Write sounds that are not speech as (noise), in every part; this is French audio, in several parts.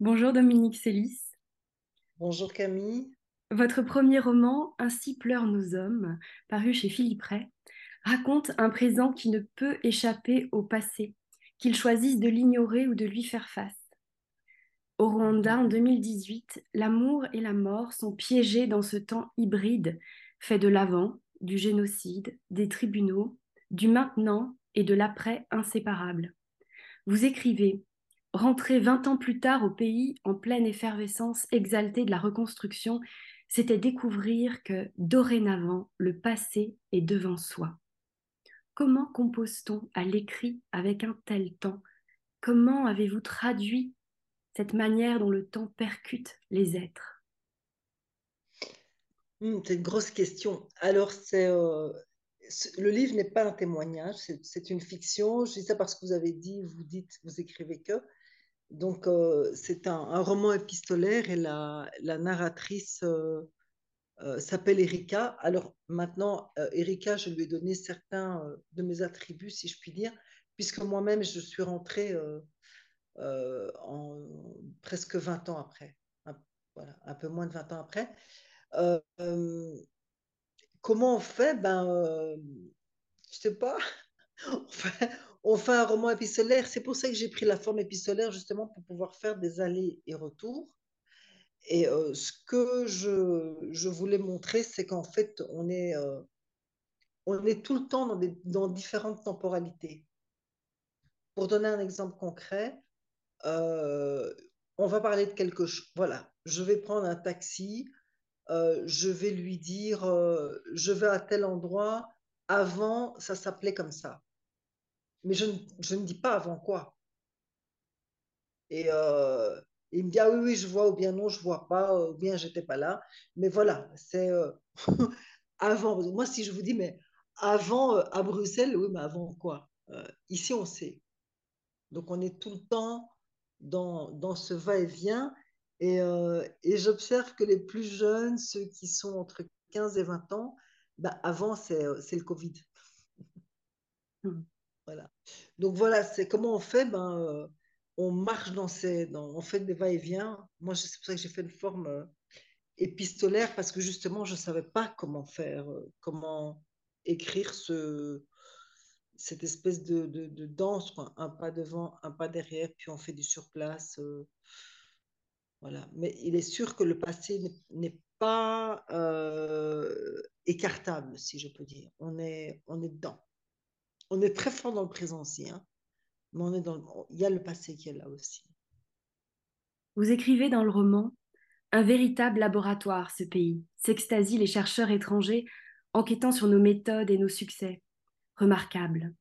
Bonjour Dominique Sélis. Bonjour Camille. Votre premier roman, Ainsi pleurent nos hommes, paru chez Philippe Ray, raconte un présent qui ne peut échapper au passé, qu'ils choisissent de l'ignorer ou de lui faire face. Au Rwanda, en 2018, l'amour et la mort sont piégés dans ce temps hybride, fait de l'avant, du génocide, des tribunaux, du maintenant et de l'après inséparable. Vous écrivez Rentrer vingt ans plus tard au pays en pleine effervescence exaltée de la reconstruction, c'était découvrir que dorénavant le passé est devant soi. Comment compose-t-on à l'écrit avec un tel temps? Comment avez-vous traduit cette manière dont le temps percute les êtres? Hmm, C'est une grosse question. Alors, c'est euh, le livre n'est pas un témoignage, c'est une fiction. Je dis ça parce que vous avez dit, vous dites, vous écrivez que. Donc, euh, c'est un, roman épistolaire et la, narratrice euh, euh, s'appelle Erika. Alors, maintenant, Erika, je lui ai donné certains de mes attributs, si je puis dire, puisque moi-même, je suis rentrée en, presque 20 ans après. Un, voilà, un peu moins de 20 ans après. comment on fait? Ben, je sais pas. (laughs) un roman épistolaire. C'est pour ça que j'ai pris la forme épistolaire, justement, pour pouvoir faire des allers et retours. Et euh, ce que je, voulais montrer, c'est qu'en fait, on est, euh, on est tout le temps dans, des, dans différentes temporalités. Pour donner un exemple concret, euh, on va parler de quelque chose. Voilà, je vais prendre un taxi, je vais lui dire, je vais à tel endroit. Avant, ça s'appelait comme ça mais je, je, ne dis pas avant quoi. Et euh, il me dit, ah oui, oui, je vois, ou bien non, je vois pas, ou bien j'étais pas là. Mais voilà, c'est euh, (laughs) avant. Moi, si je vous dis, mais avant euh, à Bruxelles, oui, mais avant quoi Ici, on sait. Donc, on est tout le temps dans, dans ce va-et-vient. Et, et j'observe que les plus jeunes, ceux qui sont entre 15 et 20 ans, ben avant, c'est le Covid. (laughs) Voilà. Donc voilà, c'est comment on fait ben, euh, On marche dans ces. On fait des va-et-vient. Moi, c'est pour ça que j'ai fait une forme euh, épistolaire parce que justement, je ne savais pas comment faire, euh, comment écrire ce, cette espèce de, de, danse, un pas devant, un pas derrière, puis on fait du surplace. voilà. Mais il est sûr que le passé n'est pas écartable, si je peux dire. On est, on est dedans on est très fort dans le présent aussi, hein. mais on est dans il y a le passé qui est là aussi. Vous écrivez dans le roman un véritable laboratoire, ce pays, s'extasient les chercheurs étrangers enquêtant sur nos méthodes et nos succès. Remarquable.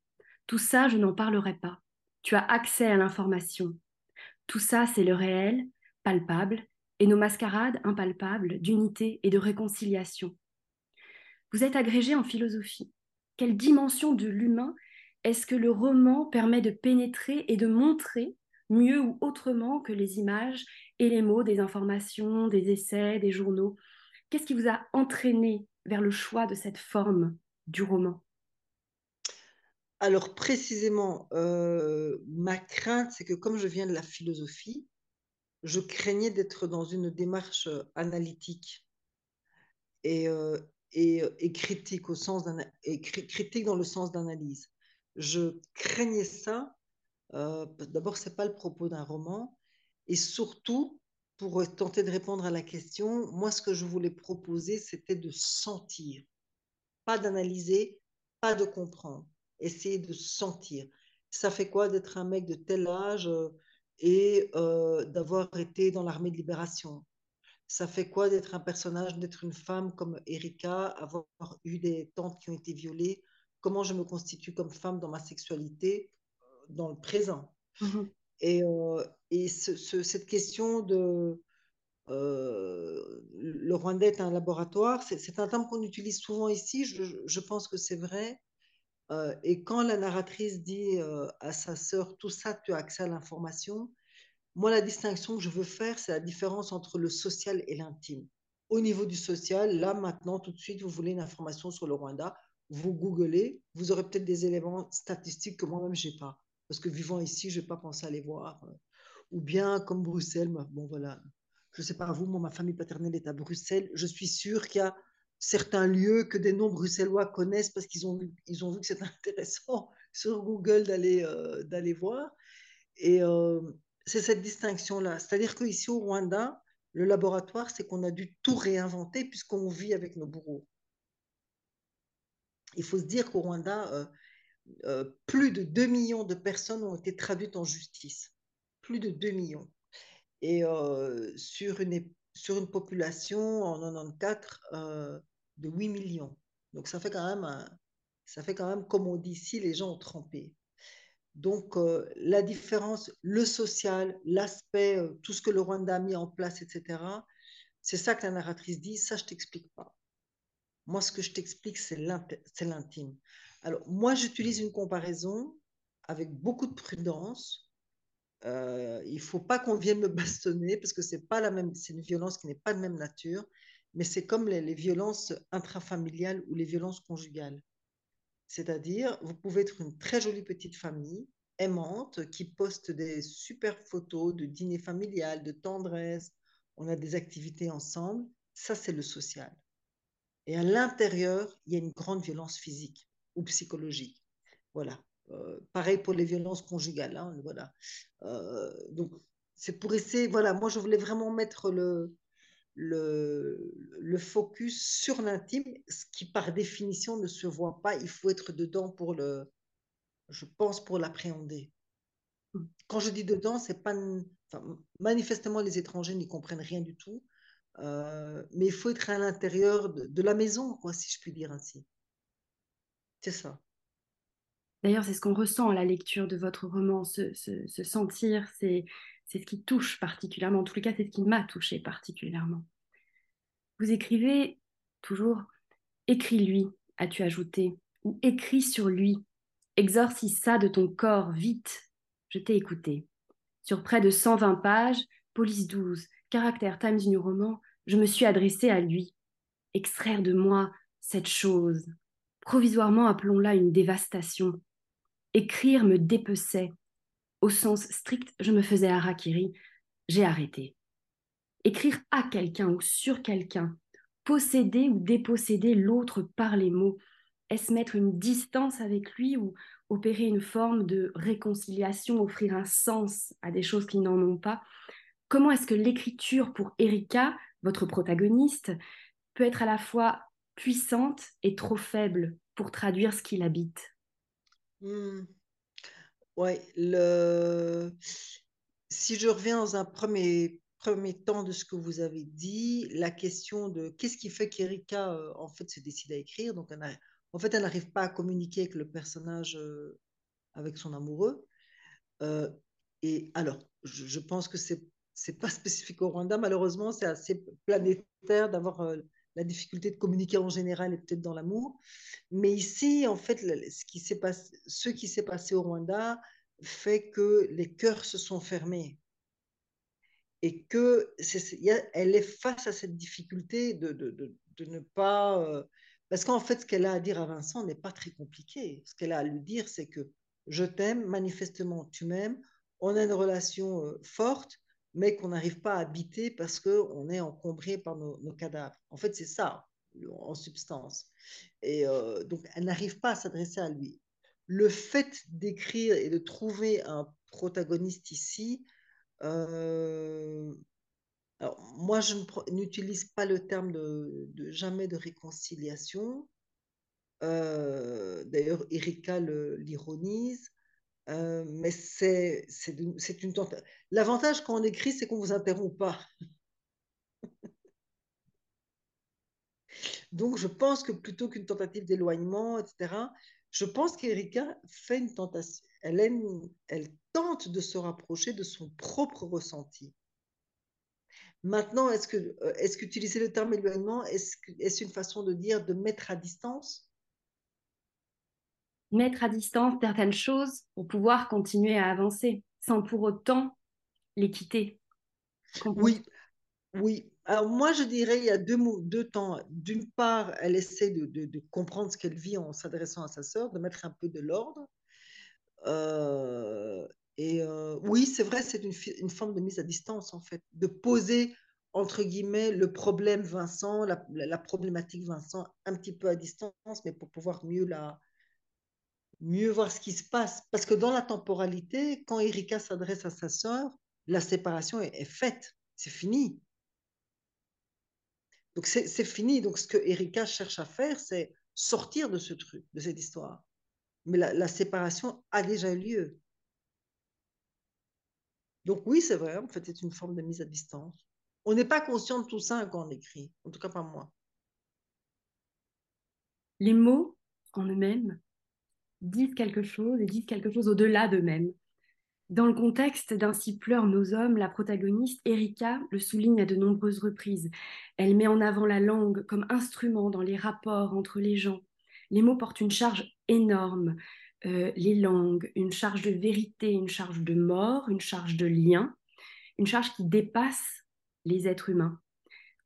Tout ça, je n'en parlerai pas. Tu as accès à l'information. Tout ça, c'est le réel, palpable, et nos mascarades impalpables d'unité et de réconciliation. Vous êtes agrégé en philosophie quelle dimension de l'humain est-ce que le roman permet de pénétrer et de montrer mieux ou autrement que les images et les mots des informations, des essais, des journaux? Qu'est-ce qui vous a entraîné vers le choix de cette forme du roman? Alors précisément, euh, ma crainte, c'est que comme je viens de la philosophie, je craignais d'être dans une démarche analytique. Et, euh, euh, et, et critique dans le sens d'analyse. Je craignais ça. Euh, D'abord, c'est pas le propos d'un roman, et surtout pour tenter de répondre à la question, moi, ce que je voulais proposer, c'était de sentir, pas d'analyser, pas de comprendre, essayer de sentir. Ça fait quoi d'être un mec de tel âge euh, et euh, d'avoir été dans l'armée de libération? Ça fait quoi d'être un personnage, d'être une femme comme Erika, avoir eu des tantes qui ont été violées? Comment je me constitue comme femme dans ma sexualité euh, dans le présent? Mhm. Et, euh, et cette question de euh, le Rwanda est un laboratoire, c'est un terme qu'on utilise souvent ici, je, je pense que c'est vrai. et quand la narratrice dit à sa sœur, tout ça, tu as accès à l'information, moi, la distinction que je veux faire, c'est la différence entre le social et l'intime. Au niveau du social, là, maintenant, tout de suite, vous voulez une information sur le Rwanda, vous googlez, vous aurez peut-être des éléments statistiques que moi-même, je n'ai pas. Parce que vivant ici, je n'ai pas pensé à les voir. ou bien comme Bruxelles. Bon, voilà, je ne sais pas vous, moi, ma famille paternelle est à Bruxelles. Je suis sûre qu'il y a certains lieux que des non-bruxellois connaissent parce qu'ils ont, ils ont vu que c'est (laughs) intéressant sur Google d'aller euh, voir. Et euh, c'est cette distinction-là. C'est-à-dire qu'ici au Rwanda, le laboratoire, c'est qu'on a dû tout réinventer puisqu'on vit avec nos bourreaux. Il faut se dire qu'au Rwanda, euh, euh, plus de 2 millions de personnes ont été traduites en justice. Plus de 2 millions. Et euh, sur, une, sur une population en 94 de 8 millions. Donc ça fait quand même, ça fait quand même comme on dit ici, les gens ont trempé. Donc la différence, le social, l'aspect, tout ce que le Rwanda a mis en place, etc., c'est ça que la narratrice dit, ça je t'explique pas. Moi, ce que je t'explique, c'est l'intime. Alors, moi, j'utilise une comparaison avec beaucoup de prudence. Euh, il faut pas qu'on vienne me bastonner parce que c'est pas la même, c'est une violence qui n'est pas de même nature, mais c'est comme les, les, violences intrafamiliales ou les violences conjugales. C'est-à-dire, vous pouvez être une très jolie petite famille, aimante, qui poste des super photos de dîner familial, de tendresse, on a des activités ensemble. Ça, c'est le social. Et à l'intérieur, il y a une grande violence physique ou psychologique. Voilà. Euh, pareil pour les violences conjugales. Hein, voilà. Euh, donc, c'est pour essayer. Voilà, moi, je voulais vraiment mettre le, le, le focus sur l'intime, ce qui par définition ne se voit pas. Il faut être dedans pour le, je pense, pour l'appréhender. Quand je dis dedans, c'est pas. Manifestement, les étrangers n'y comprennent rien du tout. Euh, mais il faut être à l'intérieur de, la maison, si je puis dire ainsi. C'est ça. D'ailleurs, c'est ce qu'on ressent à la lecture de votre roman, se, sentir, c'est ce qui touche particulièrement. En tous les cas, c'est ce qui m'a touché particulièrement. Vous écrivez toujours Écris-lui, as-tu ajouté, ou écris sur lui, exorcise ça de ton corps, vite. Je t'ai écouté. Sur près de 120 pages, police 12, caractère Times New Roman, je me suis adressée à lui. Extraire de moi cette chose. Provisoirement, appelons-la une dévastation. Écrire me dépeçait. Au sens strict, je me faisais harakiri. J'ai arrêté. Écrire à quelqu'un ou sur quelqu'un, posséder ou déposséder l'autre par les mots, est-ce mettre une distance avec lui ou opérer une forme de réconciliation, offrir un sens à des choses qui n'en ont pas? Comment est-ce que l'écriture pour Erika votre protagoniste, peut être à la fois puissante et trop faible pour traduire ce qu'il habite? Hmm. Ouais, le... si je reviens dans un premier, premier temps de ce que vous avez dit, la question de qu'est-ce qui fait qu'Erika euh, en fait se décide à écrire? Donc, en fait, elle n'arrive pas à communiquer avec le personnage, euh, avec son amoureux. Euh, et alors, je pense que c'est c'est pas (laughs) spécifique au Rwanda, malheureusement, c'est assez planétaire d'avoir la difficulté de communiquer en général et peut-être dans l'amour. Mais ici, en fait, ce qui s'est passé, ce qui s'est passé au Rwanda fait que les cœurs se sont fermés et que elle est face à cette difficulté de, ne pas euh, parce qu'en fait ce qu'elle a à dire à Vincent n'est pas très compliqué ce qu'elle a à lui dire c'est que je t'aime manifestement tu m'aimes on a une relation euh, forte mais qu'on n'arrive pas à habiter parce qu'on est encombré par nos, cadavres. En fait, c'est ça, en substance. Et euh, donc, elle n'arrive pas à s'adresser à lui. Le fait d'écrire et de trouver un protagoniste ici, euh, alors, moi, je n'utilise pas le terme de, jamais de réconciliation. Euh, d'ailleurs, Erika l'ironise. Euh, mais c'est une tentative. L'avantage quand on écrit, c'est qu'on ne vous interrompt pas. Donc, je pense que plutôt qu'une tentative d'éloignement, etc., je pense qu'Erika fait une tentation. Elle, elle tente de se rapprocher de son propre ressenti. Maintenant, est-ce euh, qu'utiliser le terme éloignement, est-ce est une façon de dire de mettre à distance? Mettre à distance certaines choses pour pouvoir continuer à avancer sans pour autant les quitter. Oui, oui. Alors moi, je dirais il y a deux, deux temps. D'une part, elle essaie de, comprendre ce qu'elle vit en s'adressant à sa sœur, de mettre un peu de l'ordre. Euh, Et euh, oui, c'est vrai, c'est une, forme de mise à distance, en fait, de poser, entre guillemets, le problème Vincent, la, problématique Vincent, un petit peu à distance, mais pour pouvoir mieux, la, mieux voir ce qui se passe. Parce que dans la temporalité, quand Erika s'adresse à sa sœur, la séparation est, faite, c'est fini. Donc c'est fini. Donc ce que Erika cherche à faire, c'est sortir de ce truc, de cette histoire. Mais la, la séparation a déjà eu lieu. Donc oui, c'est vrai, en fait, c'est une forme de mise à distance. On n'est pas conscient de tout ça quand on écrit, en tout cas pas moi. Les mots en eux-mêmes disent quelque chose et disent quelque chose au-delà d'eux-mêmes. Dans le contexte d'Ainsi pleurent nos hommes, la protagoniste, Erika, le souligne à de nombreuses reprises. Elle met en avant la langue comme instrument dans les rapports entre les gens. Les mots portent une charge énorme. Euh, les langues, une charge de vérité, une charge de mort, une charge de lien, une charge qui dépasse les êtres humains.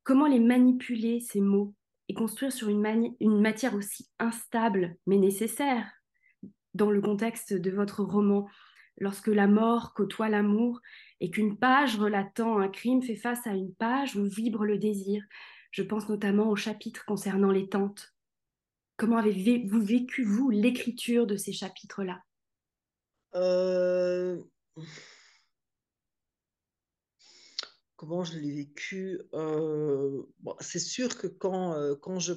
Comment les manipuler, ces mots, et construire sur une, une matière aussi instable mais nécessaire? Dans le contexte de votre roman, lorsque la mort côtoie l'amour et qu'une page relatant un crime fait face à une page où vibre le désir. Je pense notamment au chapitre concernant les tentes. Comment avez-vous vécu, vous, l'écriture de ces chapitres-là? Euh... Comment je l'ai vécu? Euh... C'est sûr que quand, euh, quand, je,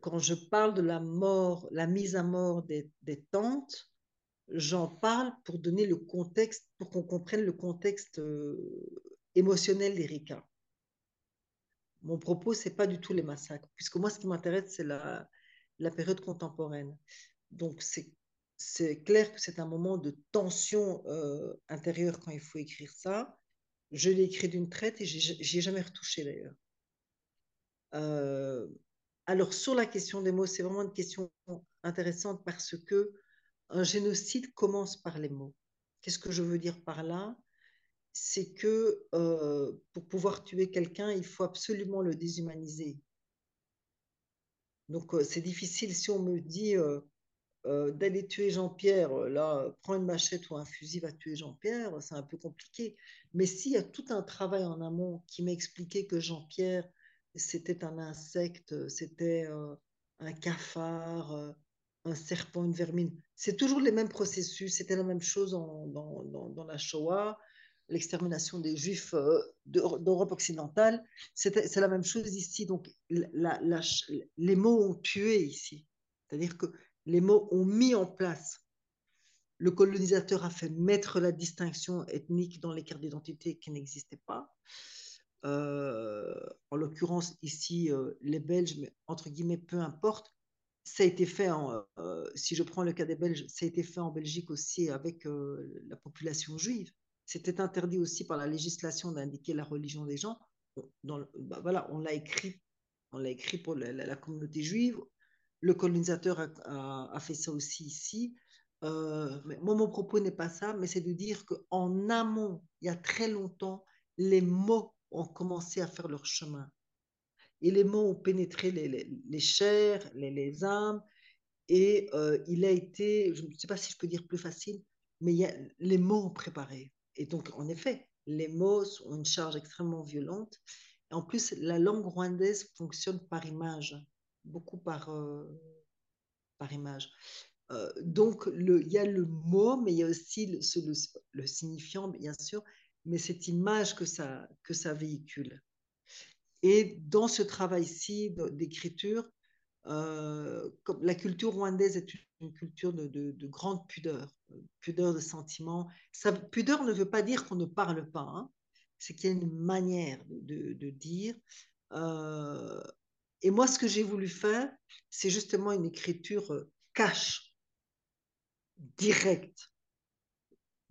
quand je parle de la mort, la mise à mort des, des tantes, j'en parle pour donner le contexte, pour qu'on comprenne le contexte euh, émotionnel d'Erika. Mon propos, c'est pas du tout les massacres, puisque moi, ce qui m'intéresse, c'est la, période contemporaine. Donc, c'est clair que c'est un moment de tension euh, intérieure quand il faut écrire ça. Je l'ai écrit d'une traite et j'ai jamais retouché d'ailleurs. Euh, alors, sur la question des mots, c'est vraiment une question intéressante parce que un génocide commence par les mots. Qu'est-ce que je veux dire par là? C'est que euh, pour pouvoir tuer quelqu'un, il faut absolument le déshumaniser. Donc, euh, c'est difficile si on me dit euh, d'aller tuer Jean-Pierre, là, prends une machette ou un fusil, va tuer Jean-Pierre, c'est un peu compliqué. Mais s'il y a tout un travail en amont qui m'a expliqué que Jean-Pierre, c'était un insecte, c'était un cafard, un serpent, une vermine, c'est toujours les mêmes processus, c'était la même chose dans, la Shoah l'extermination des Juifs euh, d'Europe occidentale, c'est la même chose ici. Donc, les mots ont tué ici. C'est-à-dire que les mots ont mis en place. Le colonisateur a fait mettre la distinction ethnique dans les cartes d'identité qui n'existaient pas. Euh, en l'occurrence, ici, euh, les Belges, mais entre guillemets, peu importe. Ça a été fait, en, si je prends le cas des Belges, ça a été fait en Belgique aussi avec la population juive. C'était interdit aussi par la législation d'indiquer la religion des gens. Dans, bah voilà, on l'a écrit, on l'a écrit pour la, communauté juive. Le colonisateur a, fait ça aussi ici. Euh, moi, mon propos n'est pas ça, mais c'est de dire qu'en amont, il y a très longtemps, les mots ont commencé à faire leur chemin. Et les mots ont pénétré les, chairs, les, âmes, et euh, il a été, je ne sais pas si je peux dire plus facile, mais les mots ont préparé. Et donc, en effet, les mots ont une charge extrêmement violente. En plus, la langue rwandaise fonctionne par image, beaucoup par, euh, par image. Euh, donc, il y a le mot, mais il y a aussi le, signifiant, bien sûr, mais cette image que ça, que ça véhicule. Et dans ce travail-ci d'écriture, euh, la culture rwandaise est une culture de, de, de, grande pudeur, pudeur de sentiments. Ça, pudeur ne veut pas dire qu'on ne parle pas, hein. c'est qu'il y a une manière de, dire. Euh, et moi, ce que j'ai voulu faire, c'est justement une écriture cash, directe.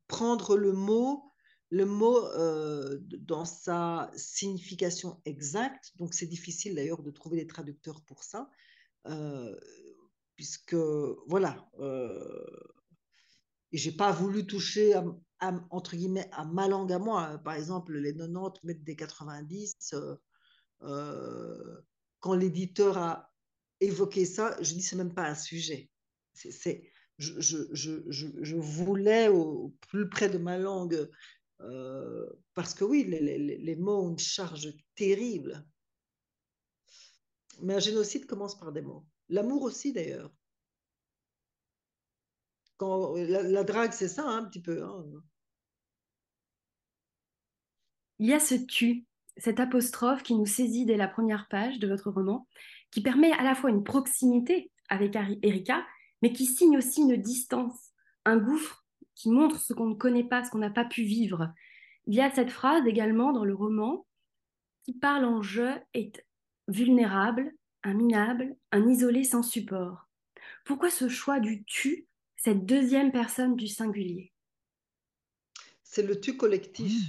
Prendre le mot, le mot euh, dans sa signification exacte. Donc, c'est difficile d'ailleurs de trouver des traducteurs pour ça. Euh, puisque, voilà, euh, j'ai pas voulu toucher, à, entre guillemets, à ma langue à moi. Par exemple, les 90 mettre des 90. Euh, euh, quand l'éditeur a évoqué ça, je dis c'est même pas un sujet. C'est je, je, je, je voulais au, plus près de ma langue, euh, parce que oui, les, mots ont une charge terrible. Mais un génocide commence par des mots. L'amour aussi, d'ailleurs. Quand, la, la drague, c'est ça, hein, un petit peu. Hein. Il y a ce tu, cette apostrophe qui nous saisit dès la première page de votre roman, qui permet à la fois une proximité avec Erika, mais qui signe aussi une distance, un gouffre qui montre ce qu'on ne connaît pas, ce qu'on n'a pas pu vivre. Il y a cette phrase également dans le roman qui parle en je est vulnérable, un minable, un isolé sans support. Pourquoi ce choix du tu, cette deuxième personne du singulier? C'est le tu collectif.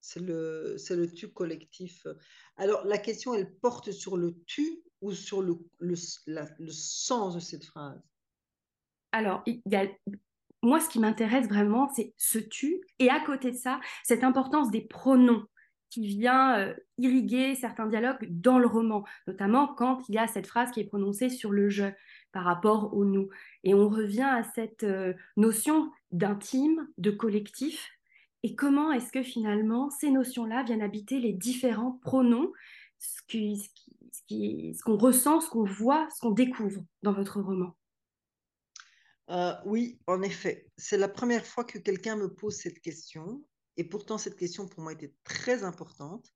C'est le, c'est le tu collectif. Alors, la question, elle porte sur le tu ou sur le, le, le sens de cette phrase? Alors, moi, ce qui m'intéresse vraiment, c'est ce tu, et à côté de ça, cette importance des pronoms qui vient euh, irriguer certains dialogues dans le roman, notamment quand il y a cette phrase qui est prononcée sur le je par rapport au nous. Et on revient à cette euh, notion d'intime, de collectif, et comment est-ce que finalement ces notions-là viennent habiter les différents pronoms, ce qu'on ressent, ce qu'on voit, ce qu'on découvre dans votre roman? Euh, Oui, en effet. C'est la première fois que quelqu'un me pose cette question. Et pourtant, cette question pour moi était très importante.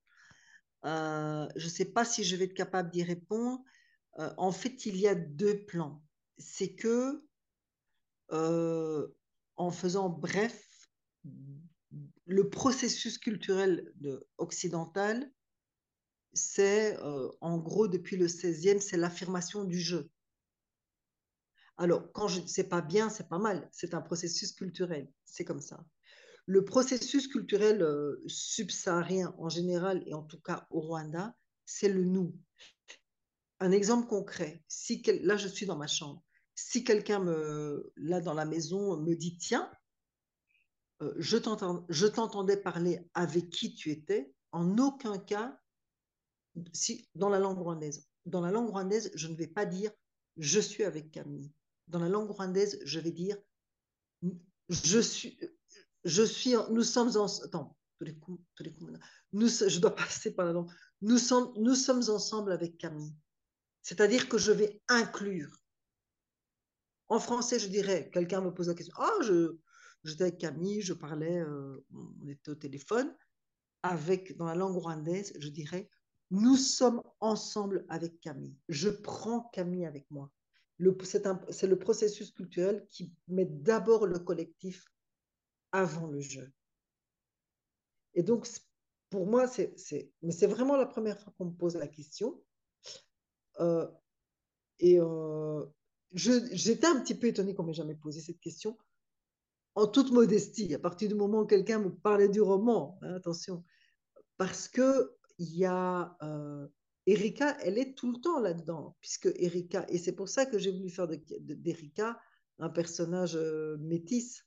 Euh, je ne sais pas si je vais être capable d'y répondre. Euh, en fait, il y a deux plans. C'est que, en faisant bref, le processus culturel de, occidental, c'est en gros depuis le 16e, c'est l'affirmation du jeu. Alors, quand je sais pas bien, c'est pas mal, c'est un processus culturel, c'est comme ça. Le processus culturel euh, subsaharien en général, et en tout cas au Rwanda, c'est le nous. Un exemple concret, si là je suis dans ma chambre, si quelqu'un me, là dans la maison me dit tiens, euh, je t'entendais parler avec qui tu étais, en aucun cas, si, dans la langue rwandaise. Dans la langue rwandaise, je ne vais pas dire je suis avec Camille. Dans la langue rwandaise, je vais dire je suis, je suis, nous sommes en, attends, nous, je dois (laughs) passer par la langue. Nous sommes, nous sommes ensemble avec Camille. C'est-à-dire que je vais inclure. En français, je dirais, quelqu'un me pose la question, ah, je, J'étais avec Camille, je parlais, euh, on était au téléphone. Avec, dans la langue rwandaise, je dirais, nous sommes ensemble avec Camille. Je prends Camille avec moi. C'est le processus culturel qui met d'abord le collectif avant le jeu. Et donc, pour moi, c'est, vraiment la première fois qu'on me pose la question. Euh, et euh, j'étais un petit peu étonnée qu'on m'ait jamais posé cette question en toute modestie, à partir du moment où quelqu'un me parlait du roman, hein, attention, parce que il y a euh, Erika, elle est tout le temps là-dedans, puisque Erika, et c'est pour ça que j'ai voulu faire d'Erika un personnage euh, métis.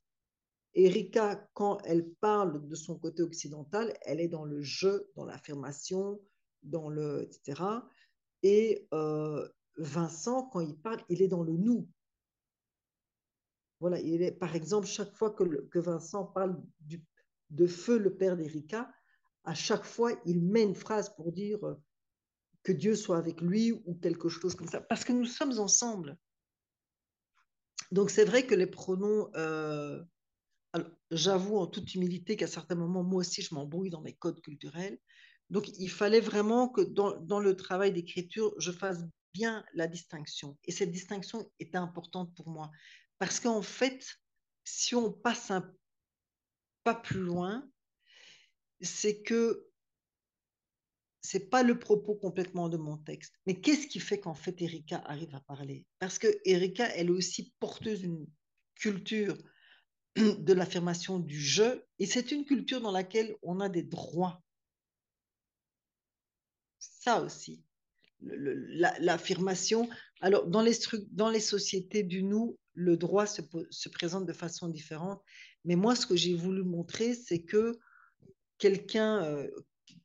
Erika, quand elle parle de son côté occidental, elle est dans le jeu, dans l'affirmation, dans le etc. Et euh, Vincent, quand il parle, il est dans le nous. Voilà, il est, par exemple, chaque fois que, que Vincent parle de Feu, le père d'Erika, à chaque fois, il met une phrase pour dire euh, que Dieu soit avec lui ou quelque chose comme ça, parce que nous sommes ensemble. Donc c'est vrai que les pronoms, euh, j'avoue en toute humilité qu'à certains moments, moi aussi, je m'embrouille dans mes codes culturels. Donc il fallait vraiment que dans, dans le travail d'écriture, je fasse bien la distinction. Et cette distinction était importante pour moi. Parce qu'en fait, si on passe un pas plus loin, c'est que c'est pas le propos complètement de mon texte. Mais qu'est-ce qui fait qu'en fait Erika arrive à parler? Parce que Erika, elle est aussi porteuse d'une culture (clears throat) de l'affirmation du je, et c'est une culture dans laquelle on a des droits. Ça aussi, l'affirmation. Alors, dans les, sociétés du nous, le droit se, se, présente de façon différente. Mais moi, ce que j'ai voulu montrer, c'est que quelqu'un euh,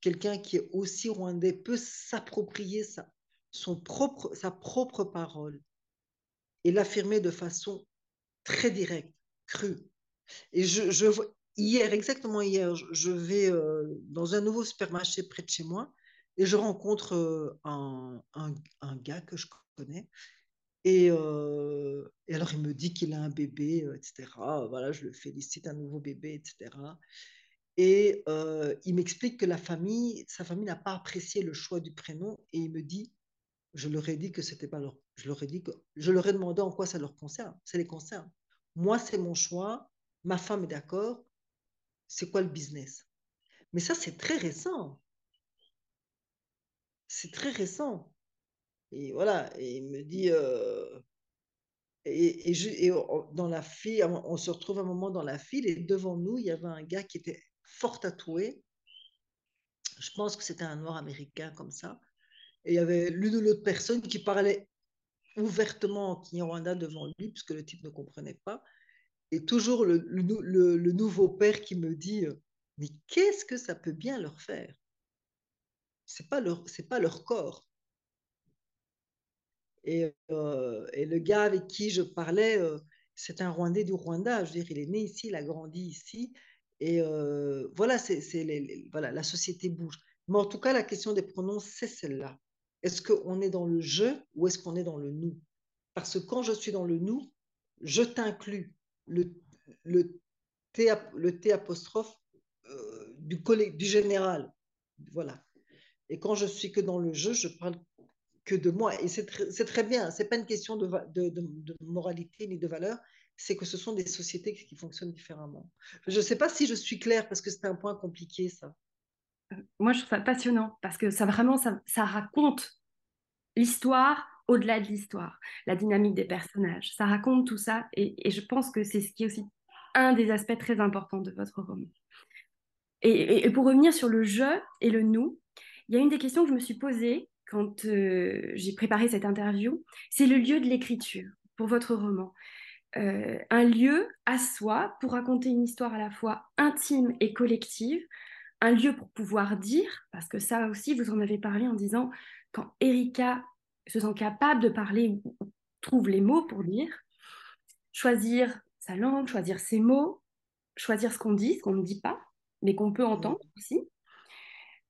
quelqu'un qui est aussi rwandais peut s'approprier sa, son propre, sa propre parole. et l'affirmer de façon très directe, crue. Et je, hier, exactement hier, je vais euh, dans un nouveau supermarché près de chez moi et je rencontre euh, un, un, un, gars que je connais. Et, euh, et alors, il me dit qu'il a un bébé, etc. Voilà, je le félicite, un nouveau bébé, etc. Et euh, il m'explique que la famille, sa famille n'a pas apprécié le choix du prénom et il me dit, je leur ai dit que c'était pas leur, je leur ai dit que, je leur ai demandé en quoi ça leur concerne, ça les concerne. Moi, c'est mon choix, ma femme est d'accord, c'est quoi le business? Mais ça, c'est très récent. C'est très récent. Et voilà, et il me dit, euh, et, et, je, et, dans la file, on se retrouve un moment dans la file et devant nous, il y avait un gars qui était fort tatoué. Je pense que c'était un noir américain comme ça. Et il y avait l'une ou l'autre personne qui parlait ouvertement en Kinyarwanda devant lui, puisque le type ne comprenait pas. Et toujours le, nouveau père qui me dit Mais qu'est-ce que ça peut bien leur faire? C'est pas leur, pas leur corps. Et, euh, et, le gars avec qui je parlais, euh, c'est un Rwandais du Rwanda. Je veux dire, il est né ici, il a grandi ici. Et voilà, c'est, voilà, la société bouge. Mais en tout cas, la question des pronoms, c'est celle-là. Est-ce qu'on est dans le je ou est-ce qu'on est dans le nous? Parce que quand je suis dans le nous, je t'inclus. Le, le, T, le T apostrophe euh, du, du général. Voilà. Et quand je suis que dans le je, je parle que de moi. Et c'est très, bien. C'est pas une question de, de, moralité ni de valeur c'est que ce sont des sociétés qui fonctionnent différemment. Je ne sais pas si je suis claire parce que c'est un point compliqué, ça. Moi, je trouve ça passionnant parce que ça vraiment, ça, raconte l'histoire au-delà de l'histoire, la dynamique des personnages. Ça raconte tout ça et, je pense que c'est ce qui est aussi un des aspects très importants de votre roman. Et, pour revenir sur le je et le nous, il y a une des questions que je me suis posée quand euh, j'ai préparé cette interview, c'est le lieu de l'écriture pour votre roman euh, un lieu à soi pour raconter une histoire à la fois intime et collective, un lieu pour pouvoir dire, parce que ça aussi, vous en avez parlé en disant, quand Erika se sent capable de parler ou trouve les mots pour dire, choisir sa langue, choisir ses mots, choisir ce qu'on dit, ce qu'on ne dit pas, mais qu'on peut entendre aussi.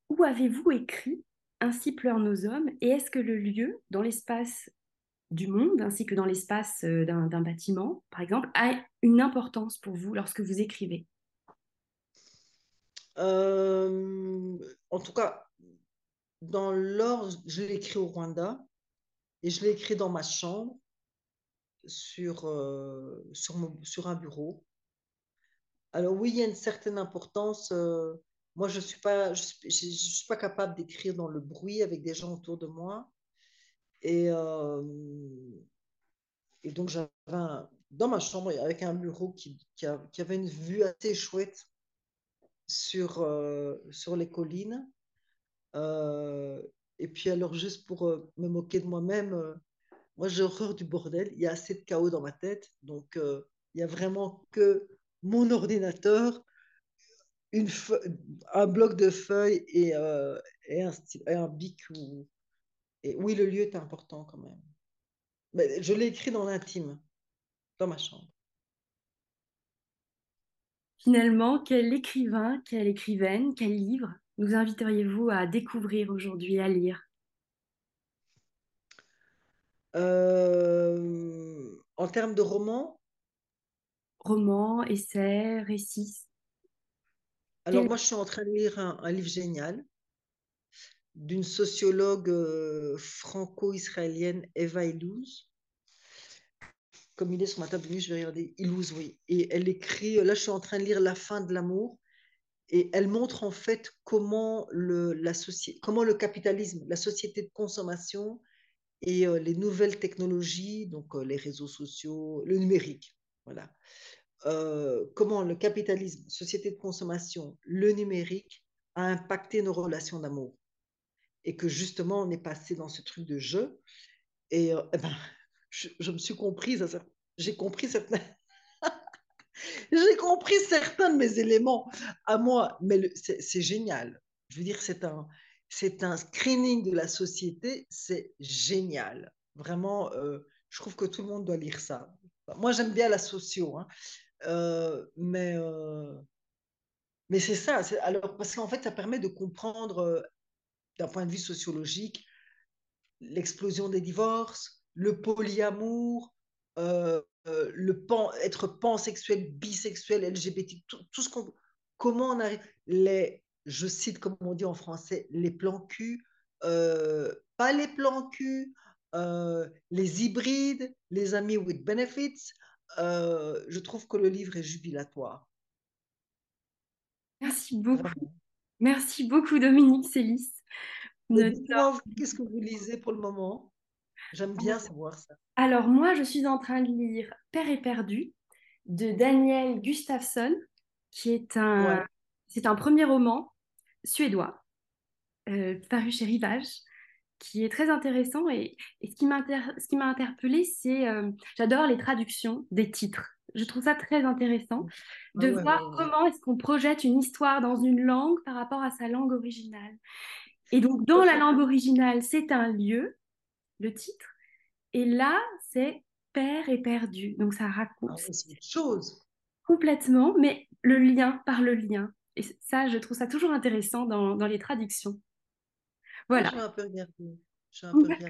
Où avez-vous écrit Ainsi pleurent nos hommes Et est-ce que le lieu, dans l'espace du monde, ainsi que dans l'espace euh, d'un bâtiment, par exemple, a une importance pour vous lorsque vous écrivez? Euh, En tout cas, dans l'ordre, je l'ai écrit au Rwanda et je l'ai écrit dans ma chambre sur, euh, sur, un bureau. Alors oui, il y a une certaine importance. Moi, je ne suis, pas, suis pas capable d'écrire dans le bruit avec des gens autour de moi. Et, euh, et donc, j'avais dans ma chambre, avec un bureau qui, qui, avait une vue assez chouette sur, euh, sur les collines. Euh, et puis, alors, juste pour me moquer de moi-même, moi, j'ai horreur du bordel. Il y a assez de chaos dans ma tête. Donc, il y a vraiment que mon ordinateur, une un bloc de feuilles et, et, un, et un bic ou, et oui, le lieu est important quand même. Mais je l'ai écrit dans l'intime, dans ma chambre. Finalement, quel écrivain, quelle écrivaine, quel livre nous inviteriez-vous à découvrir aujourd'hui, à lire? Euh, En termes de romans Romans, essais, récits Alors quel... moi, je suis en train de lire un, un livre génial d'une sociologue euh, franco-israélienne, Eva Illouz. Comme il est sur ma table je vais regarder Illouz, oui. Et elle écrit, là je suis en train de lire La fin de l'amour, et elle montre en fait comment le, la capitalisme, la société de consommation et euh, les nouvelles technologies, donc euh, les réseaux sociaux, le numérique, voilà, euh, comment le capitalisme, société de consommation, le numérique a impacté nos relations d'amour et que justement on est passé dans ce truc de jeu. Et, euh, eh ben, je, me suis comprise, j'ai compris certains, (laughs) j'ai compris certains de mes éléments à moi, mais c'est génial. Je veux dire, c'est un, c'est un screening de la société, c'est génial. Vraiment, euh, Je trouve que tout le monde doit lire ça. Moi, j'aime bien la socio, hein. Euh, mais, mais c'est ça. Alors, parce qu'en fait, ça permet de comprendre, d'un point de vue sociologique, l'explosion des divorces, le polyamour, le pan, être pansexuel, bisexuel, LGBT, tout, tout ce qu'on. Comment on arrive. Les, je cite comme on dit en français, les plans cul, pas les plans cul, les hybrides, les amis with benefits, euh, je trouve que le livre est jubilatoire. Merci beaucoup. Merci beaucoup, Dominique Célis. Qu'est-ce que vous lisez pour le moment? J'aime bien savoir ça. Alors, moi, je suis en train de lire Père et perdu de Daniel Gustafsson, qui est un, c'est un premier roman suédois, euh, paru chez Rivage qui est très intéressant. Et, ce qui m'a interpellée, c'est euh, j'adore les traductions des titres. Je trouve ça très intéressant ah de voir comment est-ce qu'on projette une histoire dans une langue par rapport à sa langue originale. Et donc, dans la langue originale, c'est un lieu, le titre. Et là, c'est père et perdu. Donc, ça raconte. Ah c'est une chose. Complètement, mais le lien par le lien. Et ça, je trouve ça toujours intéressant dans, dans les traductions. Voilà. Je vais un peu regarder. Je vais un peu regarder.